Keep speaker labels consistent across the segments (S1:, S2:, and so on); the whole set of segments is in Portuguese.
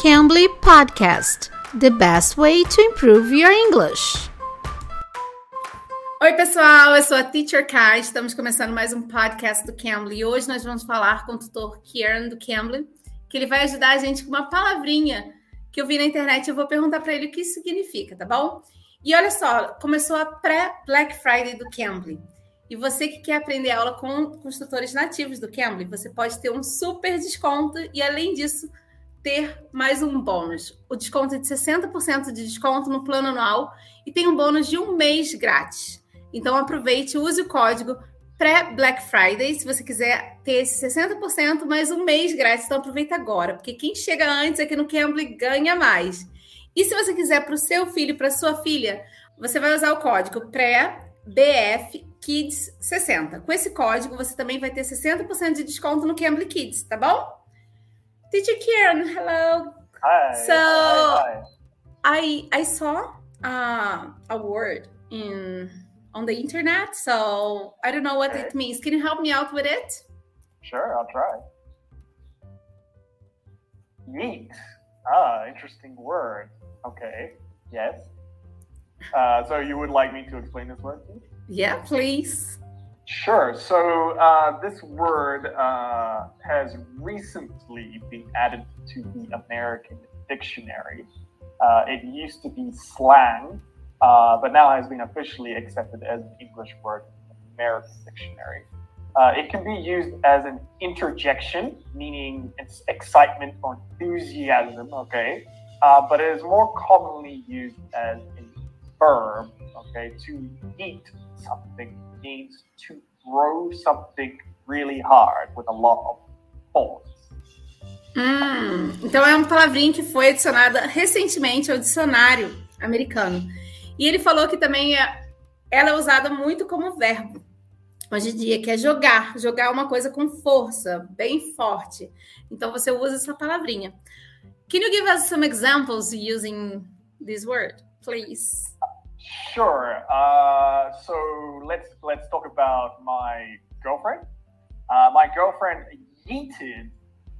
S1: Cambly Podcast The best way to improve your English.
S2: Oi, pessoal, eu sou a Teacher Kai. Estamos começando mais um podcast do Cambly. Hoje nós vamos falar com o tutor Kieran do Cambly, que ele vai ajudar a gente com uma palavrinha que eu vi na internet. Eu vou perguntar para ele o que isso significa, tá bom? E olha só, começou a pré-Black Friday do Cambly. E você que quer aprender aula com, com os tutores nativos do Cambly, você pode ter um super desconto e, além disso, ter mais um bônus. O desconto é de 60% de desconto no plano anual e tem um bônus de um mês grátis. Então aproveite, use o código pré-Black Friday se você quiser ter esse 60% mais um mês grátis. Então aproveita agora, porque quem chega antes aqui no Cambly ganha mais. E se você quiser para o seu filho, para sua filha, você vai usar o código pré-BF Kids 60. Com esse código, você também vai ter 60% de desconto no Cambly Kids, tá bom? Teacher Kieran, hello.
S3: Hi.
S2: So
S3: hi, hi.
S2: I I saw uh, a word in on the internet, so I don't know what
S3: Okay.
S2: it means. Can you help me out with it?
S3: Sure, I'll try. Yeet. Ah, interesting word. Okay. Yes. Uh, so you would like me to explain this word? please?
S2: Yeah, please.
S3: Sure. So uh, this word uh, has recently been added to the American dictionary. Uh, it used to be slang, uh, but now has been officially accepted as an English word in the American dictionary. Uh, it can be used as an interjection, meaning it's excitement or enthusiasm, okay? Uh, but it is more commonly used as a verb, okay? To eat something means to throw something really hard with a lot of force.
S2: Hum, então é uma palavrinha que foi adicionada recentemente ao dicionário americano. E ele falou que também é, ela é usada muito como verbo hoje em dia, que é jogar, jogar uma coisa com força, bem forte. Então você usa essa palavrinha. Can you give us some examples using this word, please?
S3: Sure. Uh, so let's let's talk about my girlfriend. Uh, my girlfriend yeeted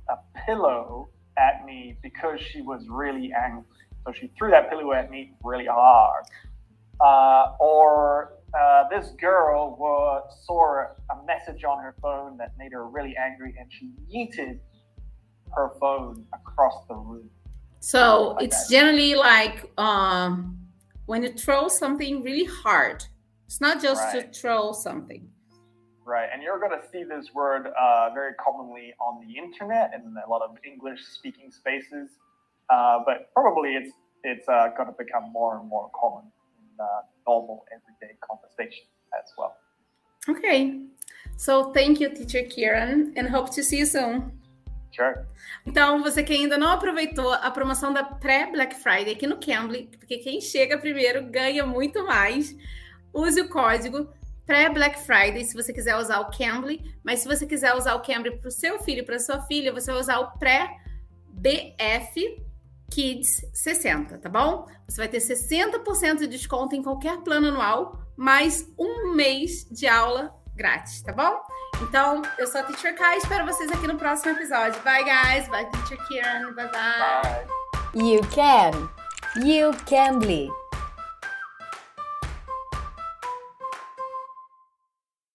S3: a pillow at me because she was really angry. So she threw that pillow at me really hard. Uh, or uh, this girl wa saw a message on her phone that made her really angry, and she yeeted her phone across the room.
S2: So
S3: Like
S2: it's
S3: that.
S2: generally like um, when you throw something really hard. It's not just
S3: Right.
S2: to throw something.
S3: Right, and you're going to see this word uh, very commonly on the internet and in a lot of English-speaking spaces, uh, but probably it's it's uh, going to become more and more common in uh, normal everyday conversation as well.
S2: Okay. So thank you, teacher Kieran, and hope to see you soon.
S3: Sure.
S2: Então, você que ainda não aproveitou a promoção da pré-Black Friday aqui no Cambly, porque quem chega primeiro ganha muito mais, use o código pré-Black Friday se você quiser usar o Cambly, mas se você quiser usar o Cambly para o seu filho, para sua filha, você vai usar o pré-BF Kids 60, tá bom? Você vai ter 60% de desconto em qualquer plano anual, mais um mês de aula grátis, tá bom? Então, eu sou a Teacher Kai, espero vocês aqui no próximo episódio. Bye, guys. Bye, Teacher Kieran. Bye, bye.
S3: Bye.
S1: You can. You can.